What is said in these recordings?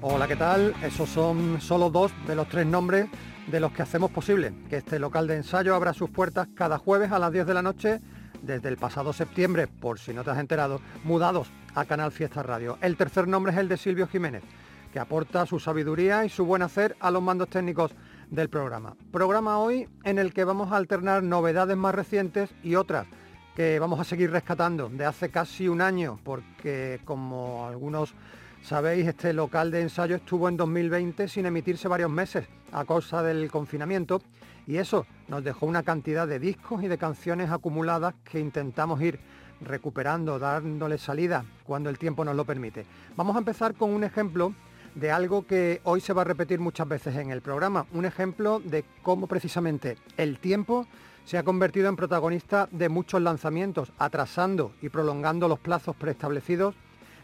Hola, ¿qué tal? Esos son solo dos de los tres nombres de los que hacemos posible que este local de ensayo abra sus puertas cada jueves a las 10 de la noche desde el pasado septiembre, por si no te has enterado, mudados a Canal Fiesta Radio. El tercer nombre es el de Silvio Jiménez, que aporta su sabiduría y su buen hacer a los mandos técnicos del programa. Programa hoy en el que vamos a alternar novedades más recientes y otras que vamos a seguir rescatando de hace casi un año, porque como algunos Sabéis, este local de ensayo estuvo en 2020 sin emitirse varios meses a causa del confinamiento y eso nos dejó una cantidad de discos y de canciones acumuladas que intentamos ir recuperando, dándole salida cuando el tiempo nos lo permite. Vamos a empezar con un ejemplo de algo que hoy se va a repetir muchas veces en el programa, un ejemplo de cómo precisamente el tiempo se ha convertido en protagonista de muchos lanzamientos, atrasando y prolongando los plazos preestablecidos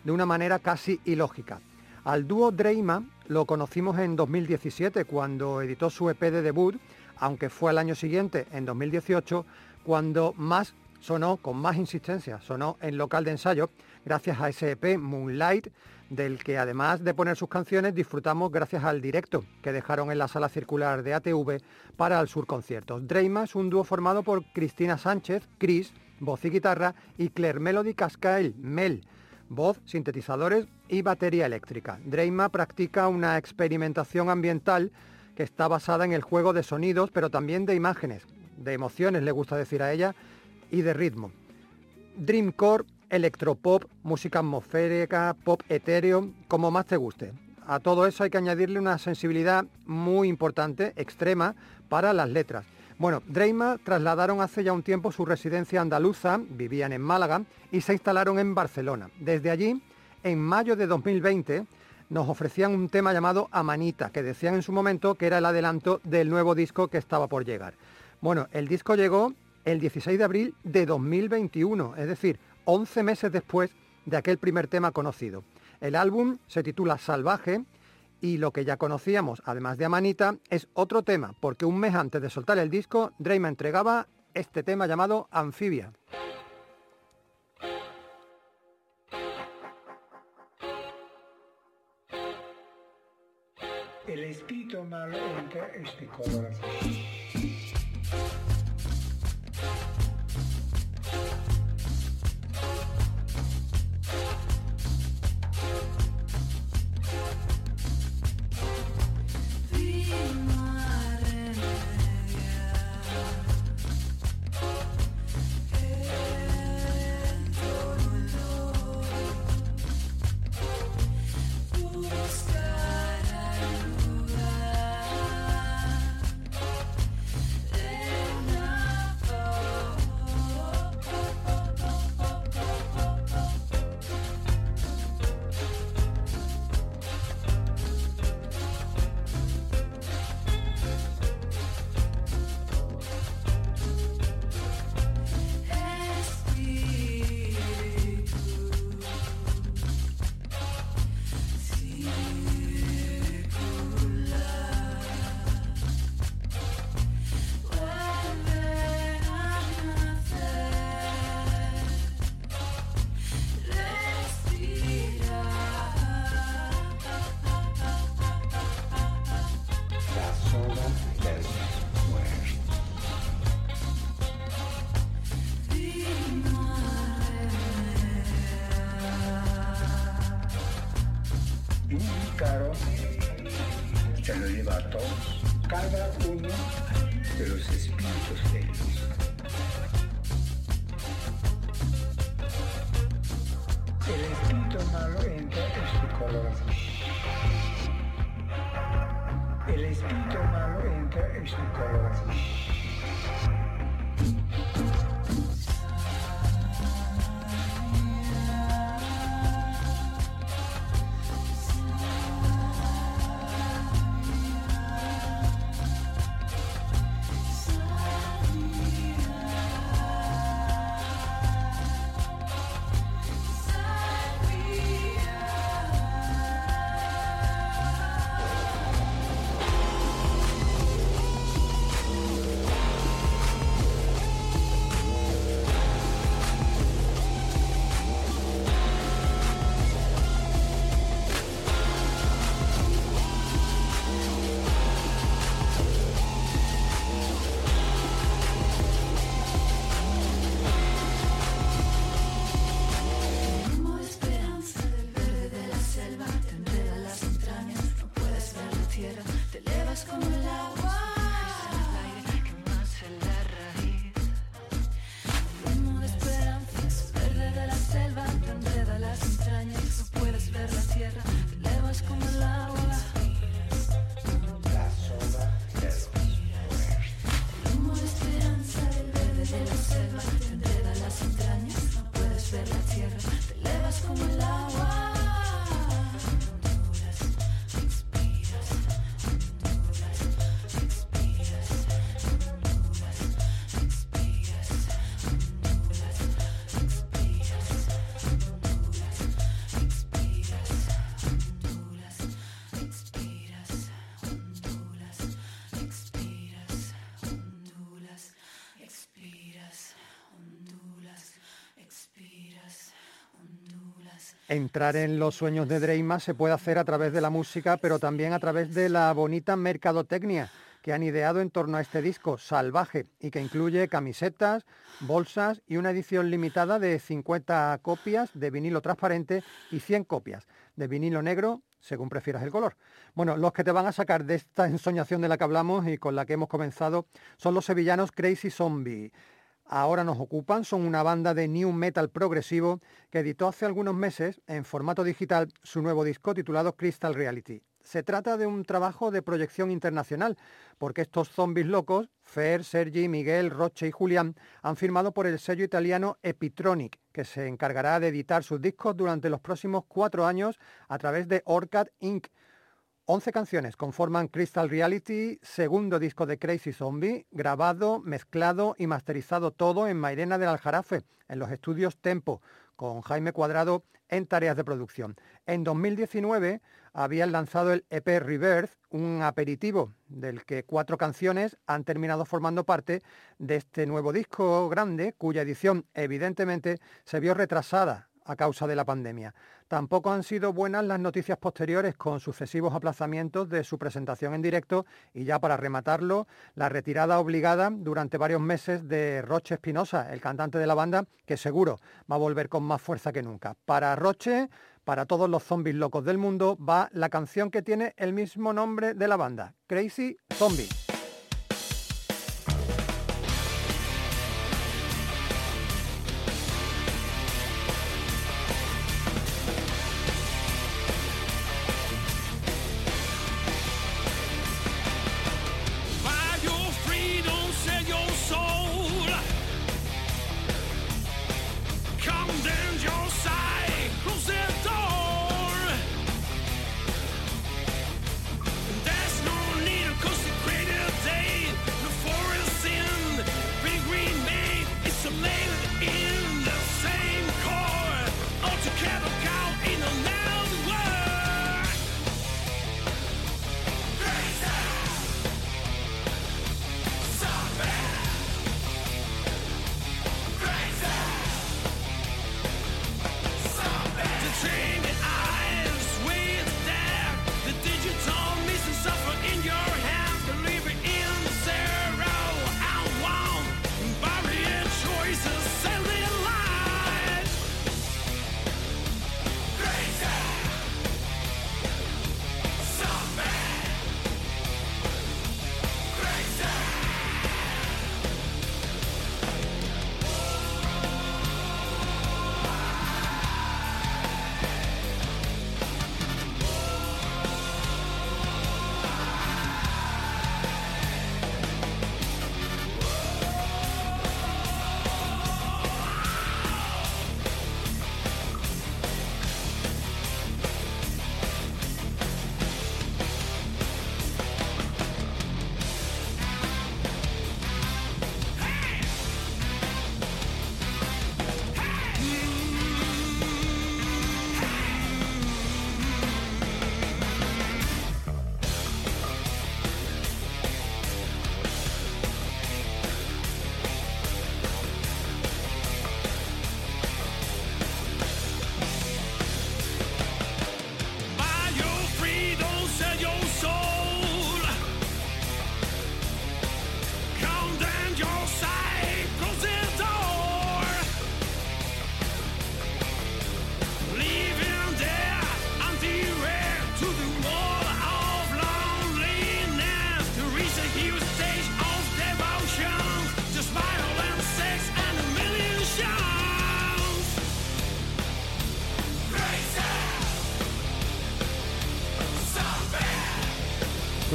de una manera casi ilógica. Al dúo Dreima lo conocimos en 2017 cuando editó su EP de debut, aunque fue al año siguiente, en 2018, cuando más sonó, con más insistencia, sonó en local de ensayo, gracias a ese EP Moonlight, del que además de poner sus canciones disfrutamos gracias al directo que dejaron en la sala circular de ATV para el Sur Conciertos. Dreima es un dúo formado por Cristina Sánchez, Chris, voz y guitarra, y Claire Melody Cascael, Mel, voz, sintetizadores y batería eléctrica. Dreima practica una experimentación ambiental que está basada en el juego de sonidos, pero también de imágenes, de emociones, le gusta decir a ella, y de ritmo. Dreamcore, electropop, música atmosférica, pop etéreo, como más te guste. A todo eso hay que añadirle una sensibilidad muy importante, extrema, para las letras. Bueno, Dreima trasladaron hace ya un tiempo su residencia andaluza, vivían en Málaga y se instalaron en Barcelona. Desde allí, en mayo de 2020, nos ofrecían un tema llamado Amanita, que decían en su momento que era el adelanto del nuevo disco que estaba por llegar. Bueno, el disco llegó el 16 de abril de 2021, es decir, 11 meses después de aquel primer tema conocido. El álbum se titula Salvaje y lo que ya conocíamos, además de Amanita, es otro tema, porque un mes antes de soltar el disco, Dreyma entregaba este tema llamado Anfibia. El espíritu Entrar en los sueños de Dreima se puede hacer a través de la música, pero también a través de la bonita mercadotecnia que han ideado en torno a este disco salvaje y que incluye camisetas, bolsas y una edición limitada de 50 copias de vinilo transparente y 100 copias de vinilo negro, según prefieras el color. Bueno, los que te van a sacar de esta ensoñación de la que hablamos y con la que hemos comenzado son los sevillanos Crazy Zombie. Ahora nos ocupan, son una banda de new metal progresivo que editó hace algunos meses en formato digital su nuevo disco titulado Crystal Reality. Se trata de un trabajo de proyección internacional, porque estos zombies locos, Fer, Sergi, Miguel, Roche y Julián, han firmado por el sello italiano Epitronic, que se encargará de editar sus discos durante los próximos cuatro años a través de Orcat Inc., 11 canciones conforman Crystal Reality, segundo disco de Crazy Zombie, grabado, mezclado y masterizado todo en Mairena del Aljarafe, en los estudios Tempo, con Jaime Cuadrado en tareas de producción. En 2019 habían lanzado el EP Rebirth, un aperitivo del que cuatro canciones han terminado formando parte de este nuevo disco grande, cuya edición evidentemente se vio retrasada a causa de la pandemia. Tampoco han sido buenas las noticias posteriores con sucesivos aplazamientos de su presentación en directo y ya para rematarlo, la retirada obligada durante varios meses de Roche Espinosa, el cantante de la banda, que seguro va a volver con más fuerza que nunca. Para Roche, para todos los zombies locos del mundo, va la canción que tiene el mismo nombre de la banda, Crazy Zombie.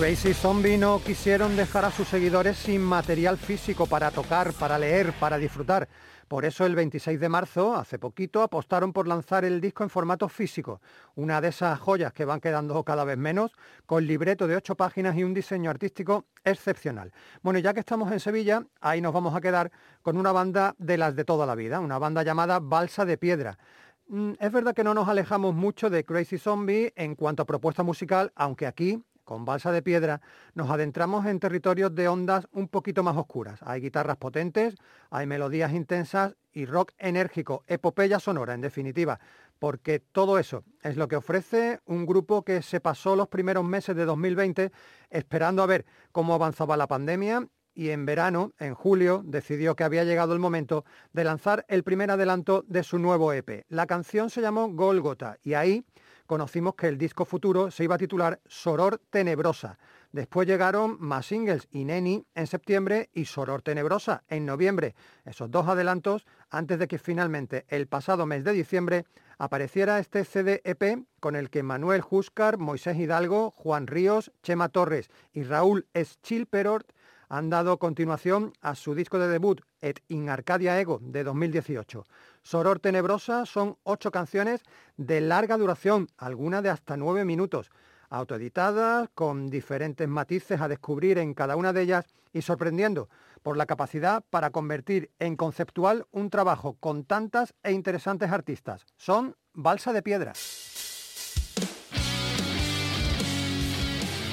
Crazy Zombie no quisieron dejar a sus seguidores sin material físico para tocar, para leer, para disfrutar. Por eso el 26 de marzo, hace poquito, apostaron por lanzar el disco en formato físico, una de esas joyas que van quedando cada vez menos, con libreto de ocho páginas y un diseño artístico excepcional. Bueno, ya que estamos en Sevilla, ahí nos vamos a quedar con una banda de las de toda la vida, una banda llamada Balsa de Piedra. Mm, es verdad que no nos alejamos mucho de Crazy Zombie en cuanto a propuesta musical, aunque aquí con balsa de piedra, nos adentramos en territorios de ondas un poquito más oscuras. Hay guitarras potentes, hay melodías intensas y rock enérgico, epopeya sonora, en definitiva. porque todo eso es lo que ofrece un grupo que se pasó los primeros meses de 2020 esperando a ver cómo avanzaba la pandemia y en verano, en julio, decidió que había llegado el momento de lanzar el primer adelanto de su nuevo EP. La canción se llamó Golgota y ahí conocimos que el disco futuro se iba a titular Soror Tenebrosa. Después llegaron más singles, Ineni en septiembre y Soror Tenebrosa en noviembre. Esos dos adelantos antes de que finalmente el pasado mes de diciembre apareciera este CD-EP con el que Manuel Juscar, Moisés Hidalgo, Juan Ríos, Chema Torres y Raúl Schilperort han dado continuación a su disco de debut, Et in Arcadia Ego, de 2018. Soror Tenebrosa son ocho canciones de larga duración, algunas de hasta nueve minutos autoeditadas, con diferentes matices a descubrir en cada una de ellas y sorprendiendo por la capacidad para convertir en conceptual un trabajo con tantas e interesantes artistas. Son Balsa de Piedra.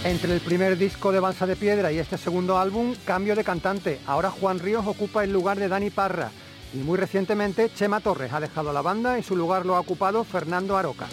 Entre el primer disco de Balsa de Piedra y este segundo álbum, cambio de cantante. Ahora Juan Ríos ocupa el lugar de Dani Parra y muy recientemente Chema Torres ha dejado la banda y su lugar lo ha ocupado Fernando Aroca.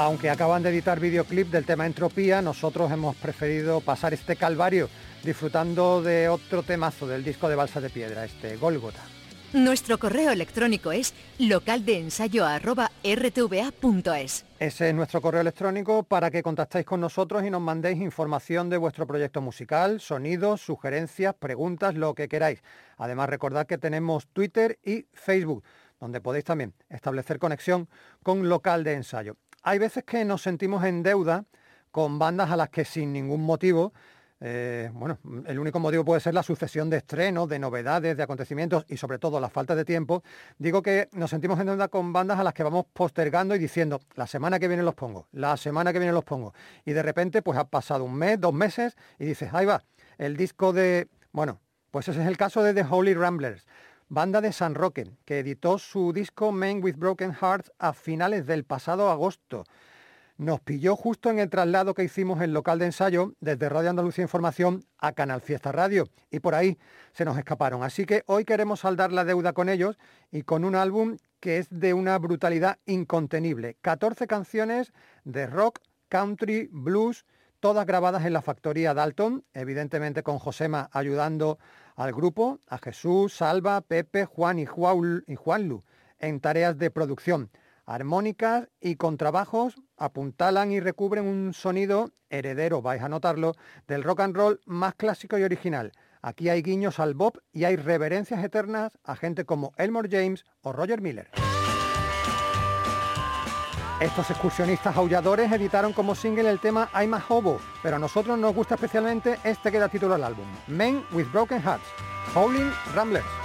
Aunque acaban de editar videoclip del tema Entropía, nosotros hemos preferido pasar este calvario disfrutando de otro temazo del disco de Balsa de Piedra, este Golgota. Nuestro correo electrónico es localdeensayo.rtva.es. Ese es nuestro correo electrónico para que contactéis con nosotros y nos mandéis información de vuestro proyecto musical, sonidos, sugerencias, preguntas, lo que queráis. Además, recordad que tenemos Twitter y Facebook, donde podéis también establecer conexión con local de ensayo. Hay veces que nos sentimos en deuda con bandas a las que sin ningún motivo eh, bueno, el único motivo puede ser la sucesión de estrenos, de novedades, de acontecimientos y sobre todo la falta de tiempo. Digo que nos sentimos en deuda con bandas a las que vamos postergando y diciendo, la semana que viene los pongo, la semana que viene los pongo. Y de repente pues ha pasado un mes, dos meses y dices, ahí va, el disco de... Bueno, pues ese es el caso de The Holy Ramblers, banda de San Roque, que editó su disco Men with Broken Hearts a finales del pasado agosto nos pilló justo en el traslado que hicimos en local de ensayo desde Radio Andalucía Información a Canal Fiesta Radio y por ahí se nos escaparon. Así que hoy queremos saldar la deuda con ellos y con un álbum que es de una brutalidad incontenible. 14 canciones de rock, country, blues, todas grabadas en la factoría Dalton, evidentemente con Josema ayudando al grupo, a Jesús, Salva, Pepe, Juan y, Juan, y Juanlu en tareas de producción. Armónicas y contrabajos apuntalan y recubren un sonido heredero, vais a notarlo, del rock and roll más clásico y original. Aquí hay guiños al Bob y hay reverencias eternas a gente como Elmore James o Roger Miller. Estos excursionistas aulladores editaron como single el tema I'm a Hobo, pero a nosotros nos gusta especialmente este que da título al álbum, Men with Broken Hearts, Howling Ramblers.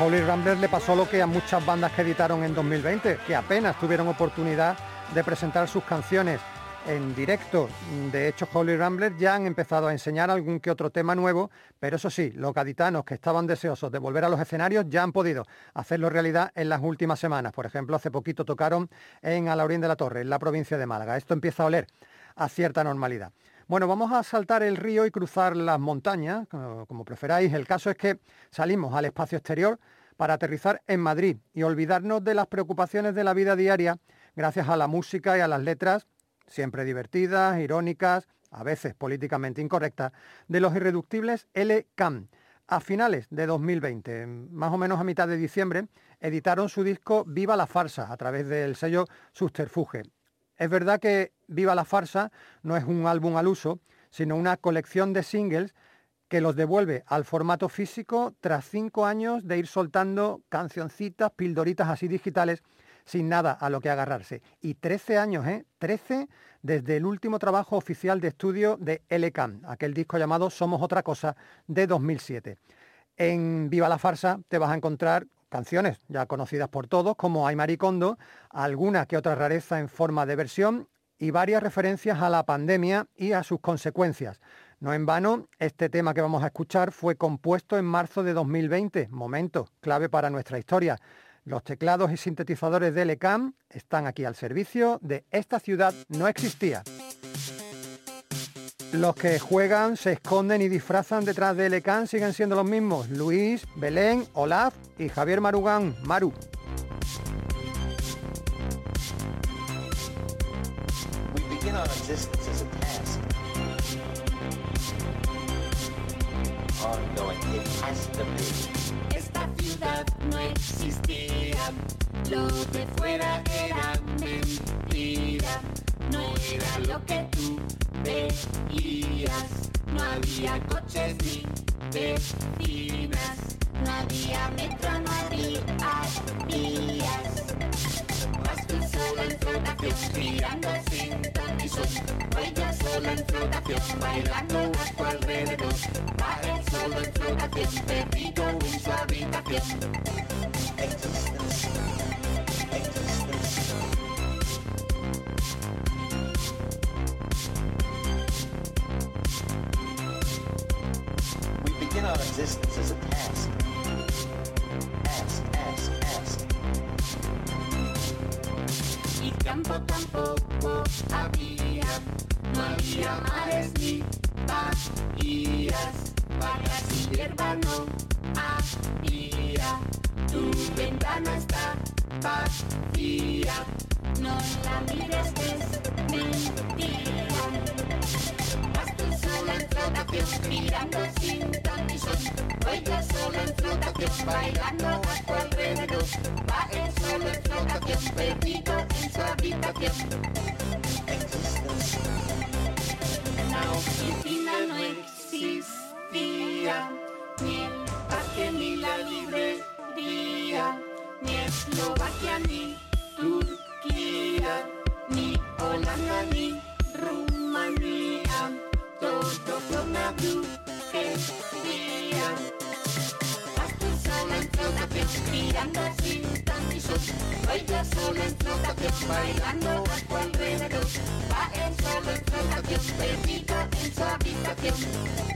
Holy Ramblers le pasó lo que a muchas bandas que editaron en 2020, que apenas tuvieron oportunidad de presentar sus canciones en directo. De hecho, Holy Ramblers ya han empezado a enseñar algún que otro tema nuevo, pero eso sí, los gaditanos que estaban deseosos de volver a los escenarios ya han podido hacerlo realidad en las últimas semanas. Por ejemplo, hace poquito tocaron en Alaurín de la Torre, en la provincia de Málaga. Esto empieza a oler a cierta normalidad. Bueno, vamos a saltar el río y cruzar las montañas, como preferáis. El caso es que salimos al espacio exterior para aterrizar en Madrid y olvidarnos de las preocupaciones de la vida diaria gracias a la música y a las letras, siempre divertidas, irónicas, a veces políticamente incorrectas, de los irreductibles L. Cam. A finales de 2020, más o menos a mitad de diciembre, editaron su disco Viva la Farsa a través del sello Subterfuge. Es verdad que Viva la Farsa no es un álbum al uso, sino una colección de singles que los devuelve al formato físico tras cinco años de ir soltando cancioncitas, pildoritas así digitales sin nada a lo que agarrarse. Y 13 años, ¿eh? 13 desde el último trabajo oficial de estudio de LCAM, aquel disco llamado Somos otra cosa de 2007. En Viva la Farsa te vas a encontrar canciones ya conocidas por todos, como Ay Maricondo, alguna que otra rareza en forma de versión y varias referencias a la pandemia y a sus consecuencias. No en vano, este tema que vamos a escuchar fue compuesto en marzo de 2020, momento clave para nuestra historia. Los teclados y sintetizadores de LECAM están aquí al servicio de Esta ciudad no existía. Los que juegan, se esconden y disfrazan detrás de LECAM siguen siendo los mismos. Luis, Belén, Olaf y Javier Marugán. Maru. Esta ciudad no existía, lo de fuera era mentira, no era lo que tú no había coches ni vecinas, no había metro, no había vías. Vas tú solo en flotación, girando sin. Voy yo solo en flotación, bailando a tu alrededor. Va él solo en flotación, perdido en su habitación. We begin our existence as a task. Ask, ask, ask. Y campo tampoco había, no había mares ni bahías, vacas y hierba no había, tu ventana está vacía, en mirando sin. Voy yo solo en flotación, bailando a tu alrededor. Solo en flotación, en su habitación. La oficina no existía, flotación, mirando sin ton ni son. Voy yo solo en flotación, bailando a tu alrededor. Va él solo en flotación, perdido en su habitación.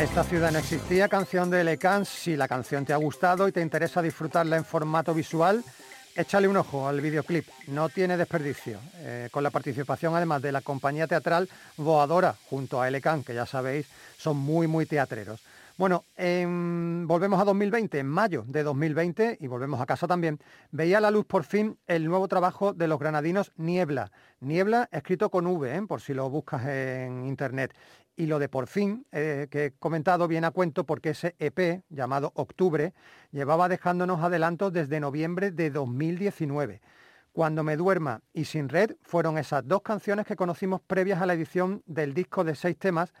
Esta ciudad no existía, canción de Lecans. Si la canción te ha gustado y te interesa disfrutarla en formato visual, échale un ojo al videoclip. No tiene desperdicio. Eh, con la participación además de la compañía teatral Voadora junto a Elecan, que ya sabéis, son muy, muy teatreros. Bueno, en- volvemos a 2020, en mayo de 2020, y volvemos a casa también, veía la luz por fin el nuevo trabajo de los granadinos Niebla. Niebla escrito con V, ¿eh? por si lo buscas en internet. Y lo de por fin, eh, que he comentado, viene a cuento porque ese EP, llamado Octubre, llevaba dejándonos adelantos desde noviembre de 2019. Cuando me duerma y Sin Red fueron esas dos canciones que conocimos previas a la edición del disco de seis temas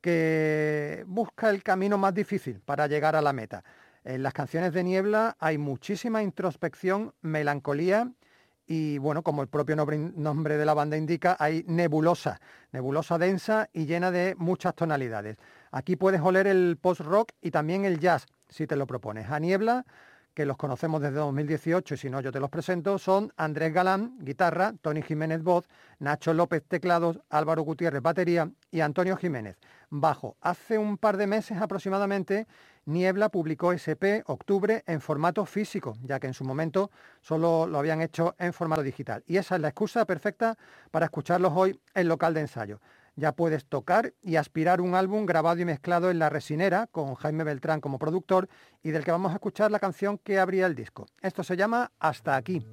que busca el camino más difícil para llegar a la meta. En las canciones de Niebla hay muchísima introspección, melancolía y bueno, como el propio nombre, de la banda indica, hay nebulosa, nebulosa densa y llena de muchas tonalidades. Aquí puedes oler el post-rock y también el jazz, si te lo propones. A Niebla, que los conocemos desde 2018 y si no yo te los presento, son Andrés Galán, guitarra, Tony Jiménez, voz, Nacho López, teclados, Álvaro Gutiérrez, batería y Antonio Jiménez, bajo. Hace un par de meses aproximadamente, Niebla publicó SP Octubre en formato físico, ya que en su momento solo lo habían hecho en formato digital. Y esa es la excusa perfecta para escucharlos hoy en local de ensayo ya puedes tocar y aspirar un álbum grabado y mezclado en La Resinera con Jaime Beltrán como productor y del que vamos a escuchar la canción que abría el disco. Esto se llama Hasta aquí.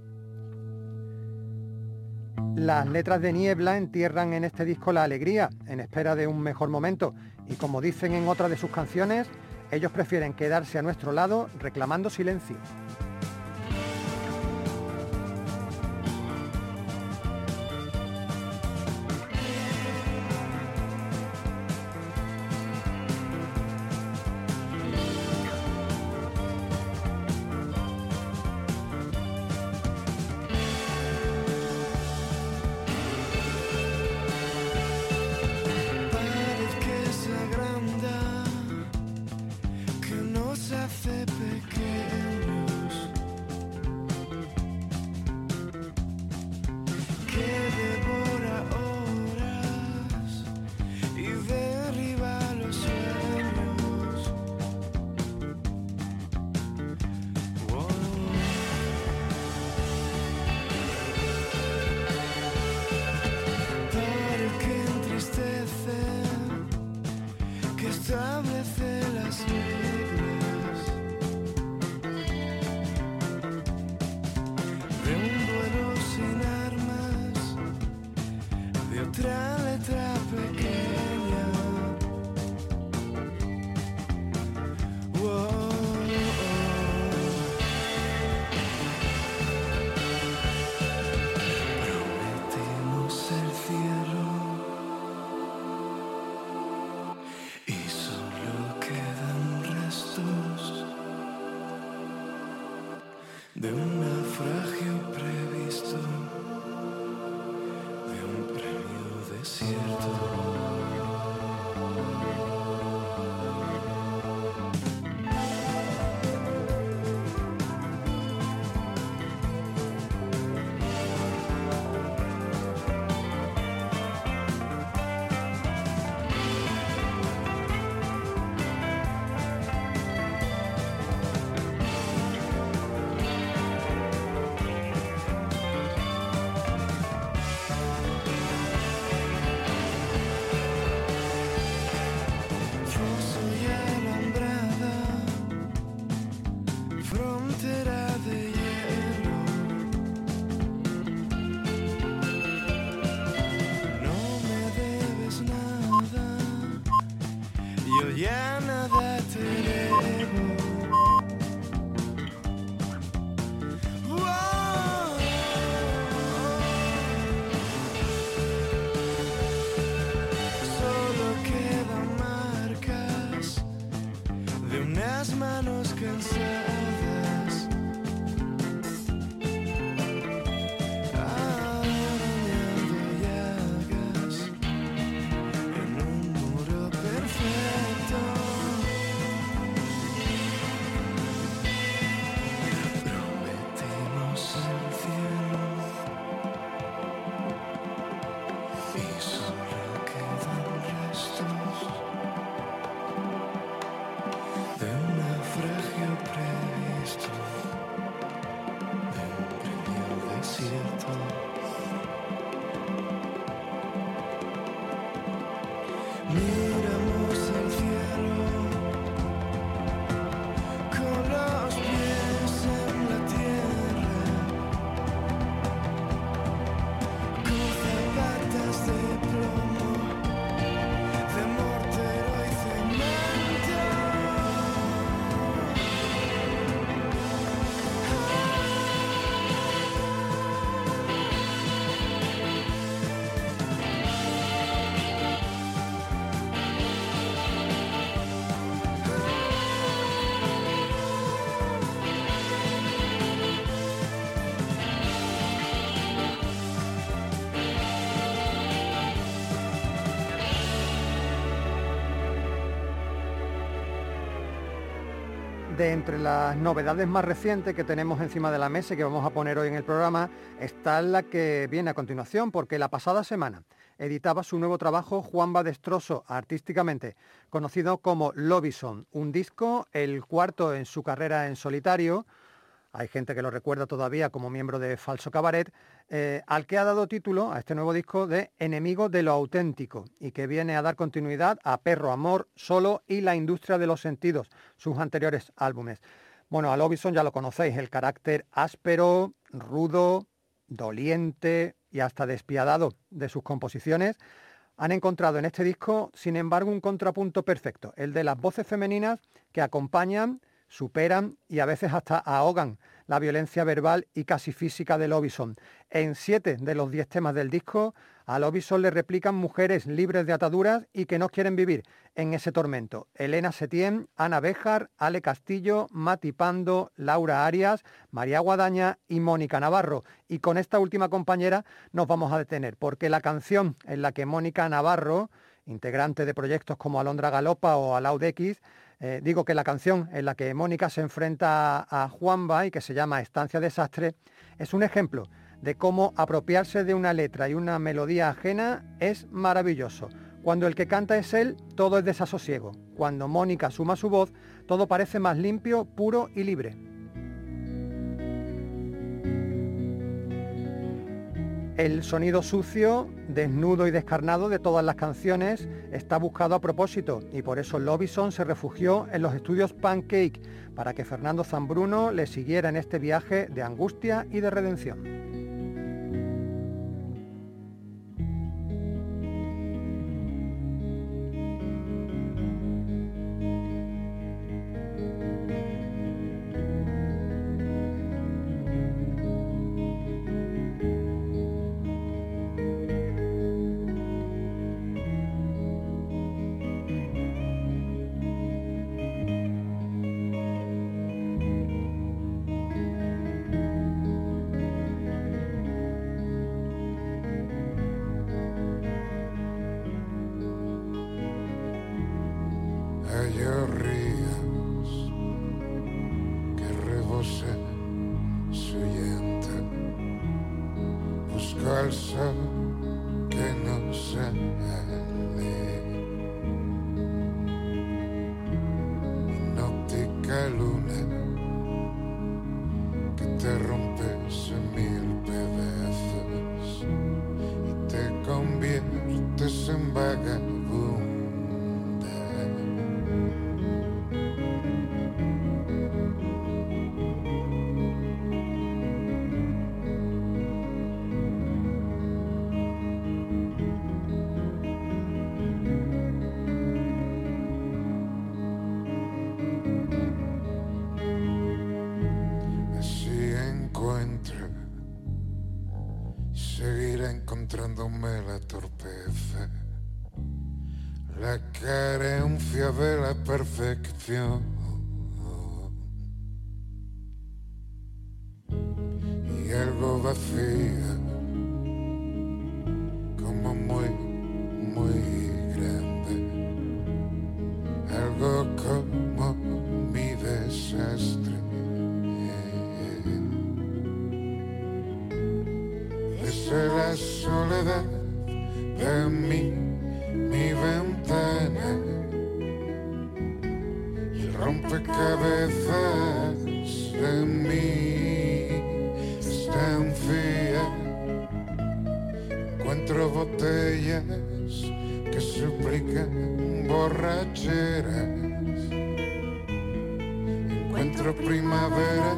Las letras de Niebla entierran en este disco la alegría, en espera de un mejor momento, y como dicen en otra de sus canciones, ellos prefieren quedarse a nuestro lado reclamando silencio. De entre las novedades más recientes que tenemos encima de la mesa y que vamos a poner hoy en el programa está la que viene a continuación, porque la pasada semana editaba su nuevo trabajo Juan Badestroso artísticamente, conocido como Lobison, un disco, el cuarto en su carrera en solitario, hay gente que lo recuerda todavía como miembro de Falso Cabaret, eh, al que ha dado título a este nuevo disco de Enemigo de lo auténtico y que viene a dar continuidad a Perro Amor, Solo y La Industria de los Sentidos, sus anteriores álbumes. Bueno, a Lobison ya lo conocéis, el carácter áspero, rudo, doliente y hasta despiadado de sus composiciones. Han encontrado en este disco, sin embargo, un contrapunto perfecto, el de las voces femeninas que acompañan superan y a veces hasta ahogan la violencia verbal y casi física de Lobison. En siete de los diez temas del disco, a Lobison le replican mujeres libres de ataduras y que no quieren vivir en ese tormento. Elena Setién, Ana Béjar, Ale Castillo, Mati Pando, Laura Arias, María Guadaña y Mónica Navarro. Y con esta última compañera nos vamos a detener, porque la canción en la que Mónica Navarro, integrante de proyectos como Alondra Galopa o Alaud X, eh, digo que la canción en la que Mónica se enfrenta a Juanba y que se llama Estancia Desastre es un ejemplo de cómo apropiarse de una letra y una melodía ajena es maravilloso. Cuando el que canta es él, todo es desasosiego. Cuando Mónica suma su voz, todo parece más limpio, puro y libre. El sonido sucio, desnudo y descarnado de todas las canciones está buscado a propósito y por eso Lobison se refugió en los estudios Pancake para que Fernando Zambruno le siguiera en este viaje de angustia y de redención. Encontrándome la torpeza. La carencia de la perfección. Mi, mi ventana y el rompecabezas de mi estancia. Encuentro botellas que suplican borracheras. Encuentro primaveras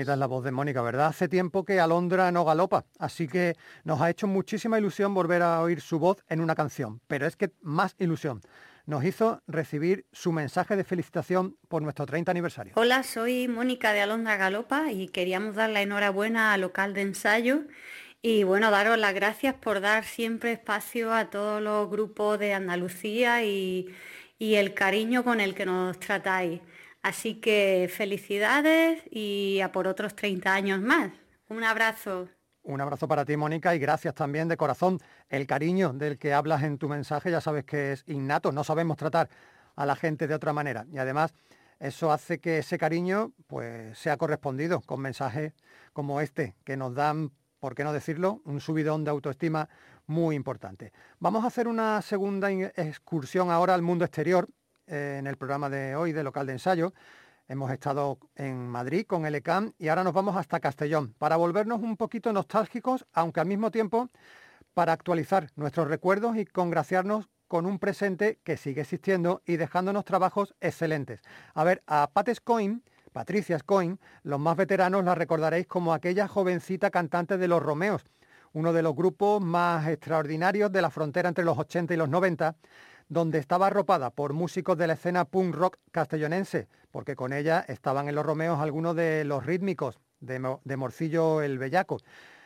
es la voz de Mónica, ¿verdad? Hace tiempo que Alondra no galopa, así que nos ha hecho muchísima ilusión volver a oír su voz en una canción. Pero es que más ilusión nos hizo recibir su mensaje de felicitación por nuestro 30 aniversario. Hola, soy Mónica de Alondra Galopa y queríamos dar la enhorabuena al local de ensayo y bueno, daros las gracias por dar siempre espacio a todos los grupos de Andalucía y el cariño con el que nos tratáis. Así que felicidades y a por otros 30 años más. Un abrazo. Un abrazo para ti, Mónica, y gracias también de corazón. El cariño del que hablas en tu mensaje ya sabes que es innato, no sabemos tratar a la gente de otra manera. Y además eso hace que ese cariño pues, sea correspondido con mensajes como este, que nos dan, por qué no decirlo, un subidón de autoestima muy importante. Vamos a hacer una segunda excursión ahora al mundo exterior en el programa de hoy de local de ensayo. Hemos estado en Madrid con el ECAM y ahora nos vamos hasta Castellón para volvernos un poquito nostálgicos, aunque al mismo tiempo para actualizar nuestros recuerdos y congraciarnos con un presente que sigue existiendo y dejándonos trabajos excelentes. A ver, a Pat Coin, Patricia Coin, los más veteranos la recordaréis como aquella jovencita cantante de Los Romeos, uno de los grupos más extraordinarios de la frontera entre los 80 y los 90, donde estaba arropada por músicos de la escena punk rock castellonense, porque con ella estaban en los Romeos algunos de los rítmicos de, Morcillo el Bellaco.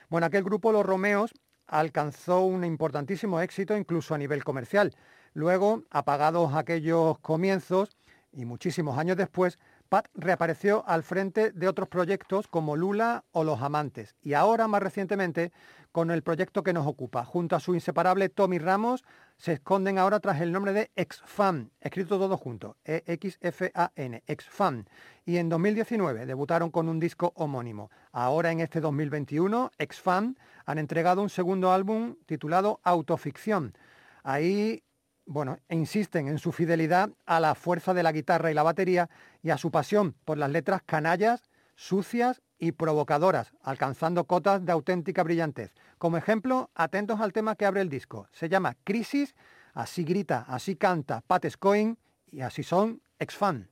Bueno, aquel grupo Los Romeos alcanzó un importantísimo éxito incluso a nivel comercial. Luego, apagados aquellos comienzos y muchísimos años después, Pat reapareció al frente de otros proyectos como Lula o Los Amantes y ahora más recientemente con el proyecto que nos ocupa. Junto a su inseparable Tommy Ramos se esconden ahora tras el nombre de X-Fan, escrito todo junto, E-X-F-A-N, X-Fan. Y en 2019 debutaron con un disco homónimo. Ahora en este 2021, X-Fan han entregado un segundo álbum titulado Autoficción. Ahí bueno, insisten en su fidelidad a la fuerza de la guitarra y la batería y a su pasión por las letras canallas, sucias y provocadoras, alcanzando cotas de auténtica brillantez. Como ejemplo, atentos al tema que abre el disco. Se llama Crisis, así grita, así canta Pat Scoin y así son ex-fan.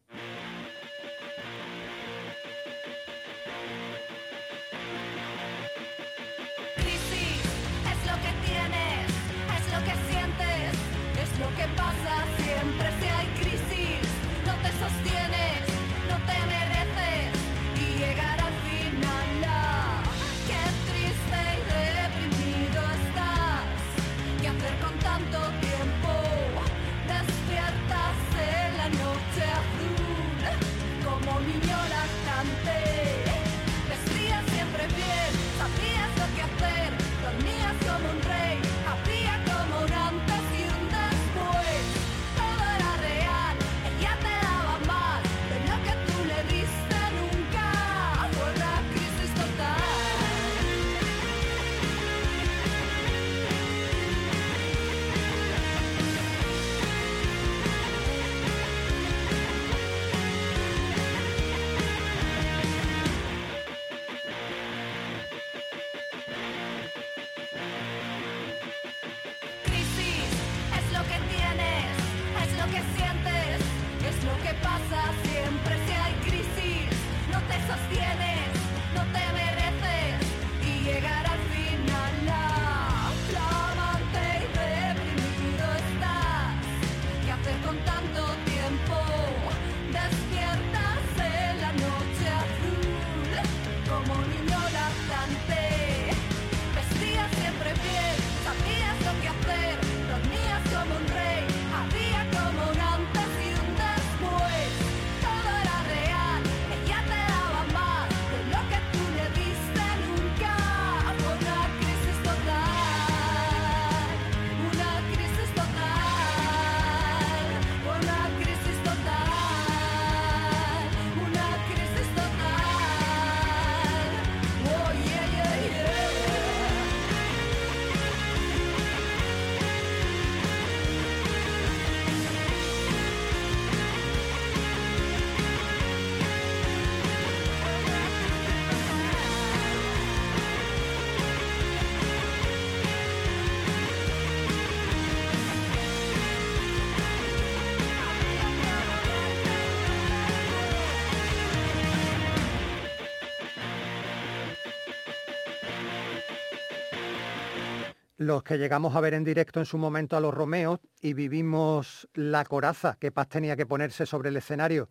Los que llegamos a ver en directo en su momento a los Romeos y vivimos la coraza que Paz tenía que ponerse sobre el escenario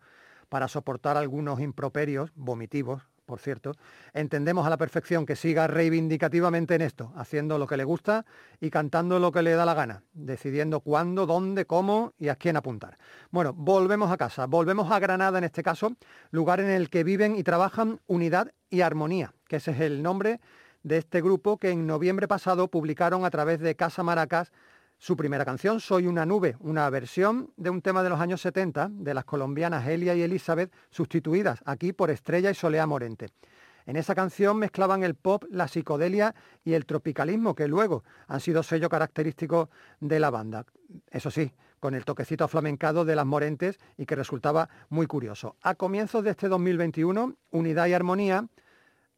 para soportar algunos improperios, vomitivos, por cierto, entendemos a la perfección que siga reivindicativamente en esto, haciendo lo que le gusta y cantando lo que le da la gana, decidiendo cuándo, dónde, cómo y a quién apuntar. Bueno, volvemos a casa, volvemos a Granada en este caso, lugar en el que viven y trabajan unidad y armonía, que ese es el nombre de este grupo que en noviembre pasado publicaron a través de Casa Maracas su primera canción, Soy una nube, una versión de un tema de los años 70 de las colombianas Elia y Elizabeth, sustituidas aquí por Estrella y Solea Morente. En esa canción mezclaban el pop, la psicodelia y el tropicalismo, que luego han sido sello característico de la banda. Eso sí, con el toquecito flamencado de las Morentes y que resultaba muy curioso. A comienzos de este 2021, Unidad y Armonía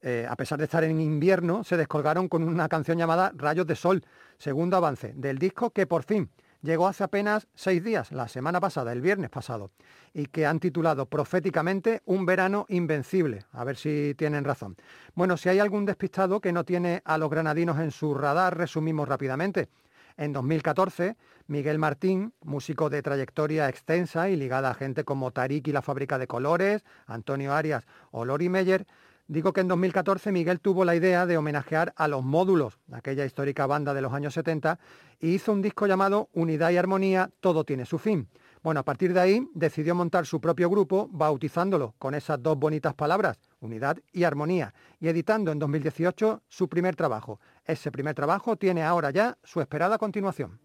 eh, a pesar de estar en invierno, se descolgaron con una canción llamada Rayos de Sol, segundo avance del disco que por fin llegó hace apenas seis días, la semana pasada, el viernes pasado, y que han titulado proféticamente Un verano invencible. A ver si tienen razón. Bueno, si hay algún despistado que no tiene a los granadinos en su radar, resumimos rápidamente. En 2014, Miguel Martín, músico de trayectoria extensa y ligada a gente como Tarik y la Fábrica de Colores, Antonio Arias o Lori Meyer, Digo que en 2014 Miguel tuvo la idea de homenajear a los módulos, aquella histórica banda de los años 70, y hizo un disco llamado Unidad y Armonía, Todo tiene su fin. Bueno, a partir de ahí decidió montar su propio grupo, bautizándolo con esas dos bonitas palabras, unidad y armonía, y editando en 2018 su primer trabajo. Ese primer trabajo tiene ahora ya su esperada continuación.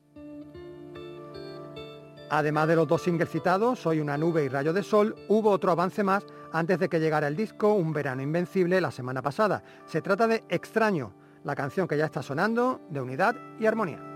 Además de los dos singles citados, Soy una nube y Rayo de Sol, hubo otro avance más antes de que llegara el disco Un verano invencible la semana pasada. Se trata de Extraño, la canción que ya está sonando de unidad y armonía.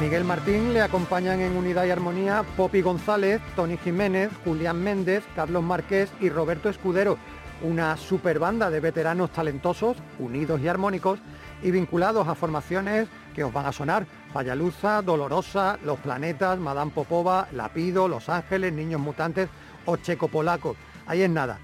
Miguel Martín le acompañan en Unidad y Armonía Popi González, Tony Jiménez, Julián Méndez, Carlos Márquez y Roberto Escudero, una super banda de veteranos talentosos, unidos y armónicos y vinculados a formaciones que os van a sonar, Fallaluza, Dolorosa, Los Planetas, Madame Popova, Lapido, Los Ángeles, Niños Mutantes o Checo Polaco. Ahí es nada.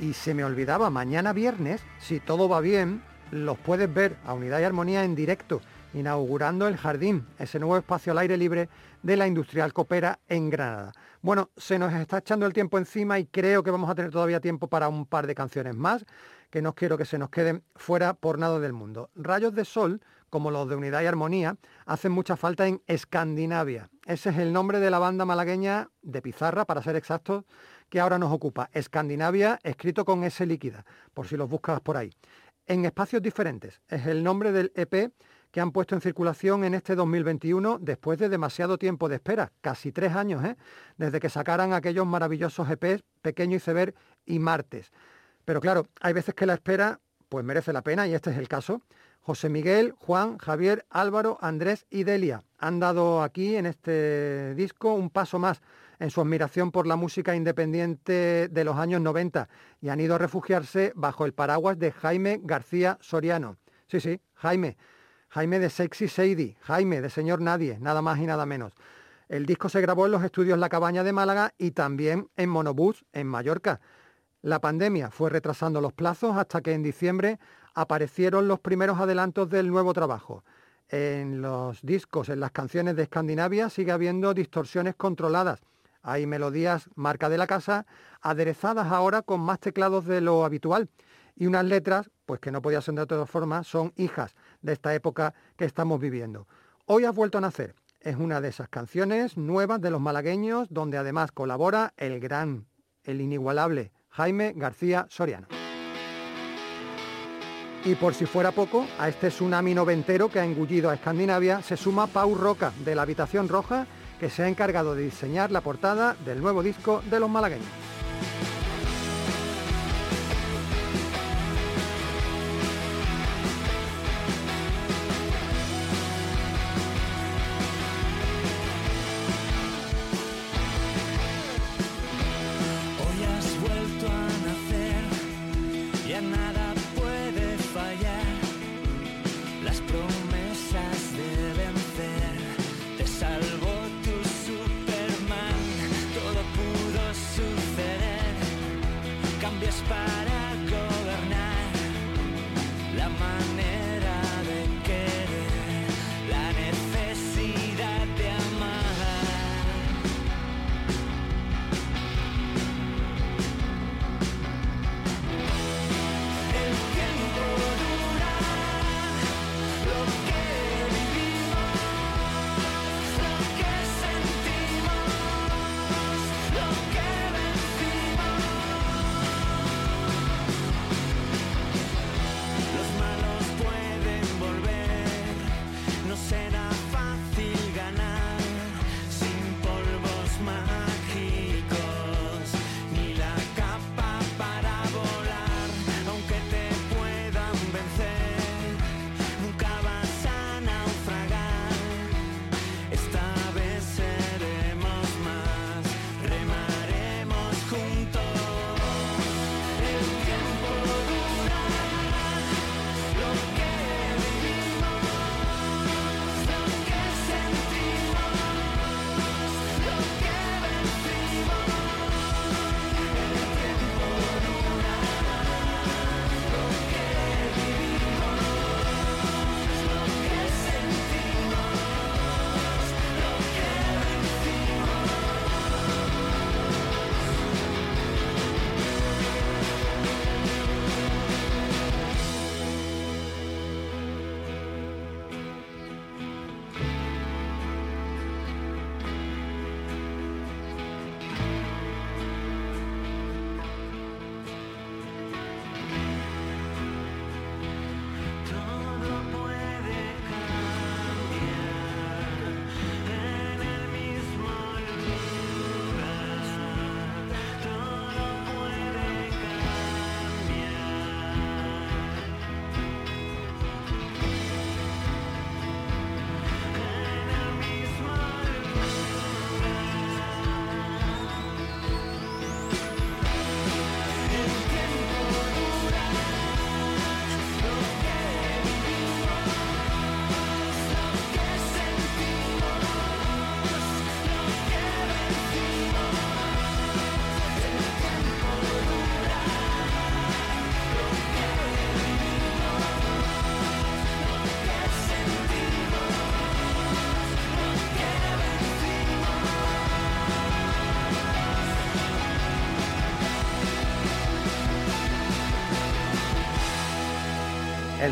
Y se me olvidaba, mañana viernes, si todo va bien, los puedes ver a Unidad y Armonía en directo, inaugurando el jardín, ese nuevo espacio al aire libre de la Industrial Copera en Granada. Bueno, se nos está echando el tiempo encima y creo que vamos a tener todavía tiempo para un par de canciones más, que no quiero que se nos queden fuera por nada del mundo. Rayos de Sol, como los de Unidad y Armonía, hacen mucha falta en Escandinavia. Ese es el nombre de la banda malagueña de Pizarra, para ser exactos, que ahora nos ocupa. Escandinavia, escrito con S líquida, por si los buscas por ahí. En espacios diferentes. Es el nombre del EP que han puesto en circulación en este 2021 después de demasiado tiempo de espera, casi tres años, ¿eh? desde que sacaran aquellos maravillosos EPs Pequeño Iceberg y Martes. Pero claro, hay veces que la espera pues merece la pena y este es el caso. José Miguel, Juan, Javier, Álvaro, Andrés y Delia han dado aquí en este disco un paso más en su admiración por la música independiente de los años 90 y han ido a refugiarse bajo el paraguas de Jaime García Soriano. Sí, sí, Jaime, Jaime de Sexy Sadie, Jaime de Señor Nadie, nada más y nada menos. El disco se grabó en los estudios La Cabaña de Málaga y también en Monobús, en Mallorca. La pandemia fue retrasando los plazos hasta que en diciembre aparecieron los primeros adelantos del nuevo trabajo. En los discos, en las canciones de Escandinavia, sigue habiendo distorsiones controladas. Hay melodías marca de la casa, aderezadas ahora con más teclados de lo habitual. Y unas letras, pues que no podía ser de otra forma, son hijas de esta época que estamos viviendo. Hoy has vuelto a nacer. Es una de esas canciones nuevas de los malagueños donde además colabora el gran, el inigualable Jaime García Soriano. Y por si fuera poco, a este tsunami noventero que ha engullido a Escandinavia se suma Pau Roca de la Habitación Roja que se ha encargado de diseñar la portada del nuevo disco de los malagueños.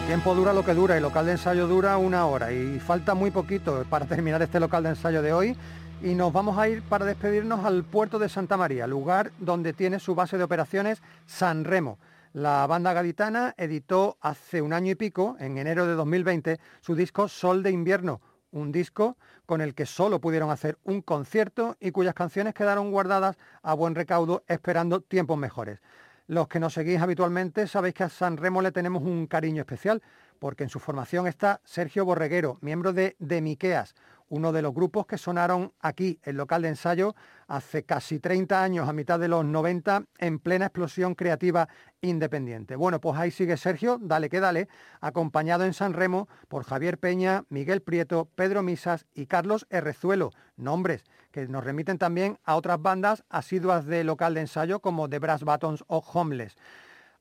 Tiempo dura lo que dura, el local de ensayo dura una hora y falta muy poquito para terminar este local de ensayo de hoy y nos vamos a ir para despedirnos al puerto de Santa María, lugar donde tiene su base de operaciones San Remo. La banda gaditana editó hace un año y pico, en enero de 2020, su disco Sol de Invierno, un disco con el que solo pudieron hacer un concierto y cuyas canciones quedaron guardadas a buen recaudo esperando tiempos mejores. Los que nos seguís habitualmente sabéis que a San Remo le tenemos un cariño especial, porque en su formación está Sergio Borreguero, miembro de Demiqueas, uno de los grupos que sonaron aquí, el local de ensayo, hace casi 30 años, a mitad de los 90, en plena explosión creativa independiente. Bueno, pues ahí sigue Sergio, dale que dale, acompañado en San Remo por Javier Peña, Miguel Prieto, Pedro Misas y Carlos Errezuelo, nombres que nos remiten también a otras bandas asiduas de local de ensayo como The Brass Buttons o Homeless.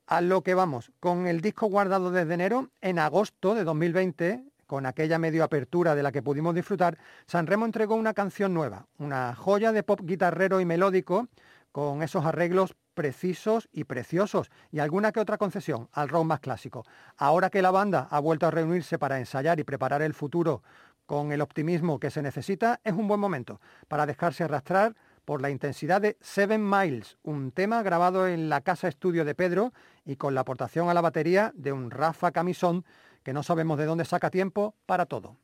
A lo que vamos, con el disco guardado desde enero, en agosto de 2020, con aquella medio apertura de la que pudimos disfrutar, Sanremo entregó una canción nueva, una joya de pop guitarrero y melódico, con esos arreglos precisos y preciosos y alguna que otra concesión al rock más clásico. Ahora que la banda ha vuelto a reunirse para ensayar y preparar el futuro con el optimismo que se necesita, es un buen momento para dejarse arrastrar por la intensidad de Seven Miles, un tema grabado en la casa estudio de Pedro y con la aportación a la batería de un Rafa Camisón que no sabemos de dónde saca tiempo para todo.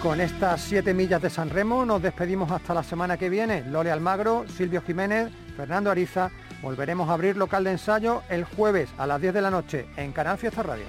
Con estas siete millas de San Remo nos despedimos hasta la semana que viene. Lole Almagro, Silvio Jiménez, Fernando Ariza. Volveremos a abrir local de ensayo el jueves a las 10 de la noche en Canal Fiesta Radio.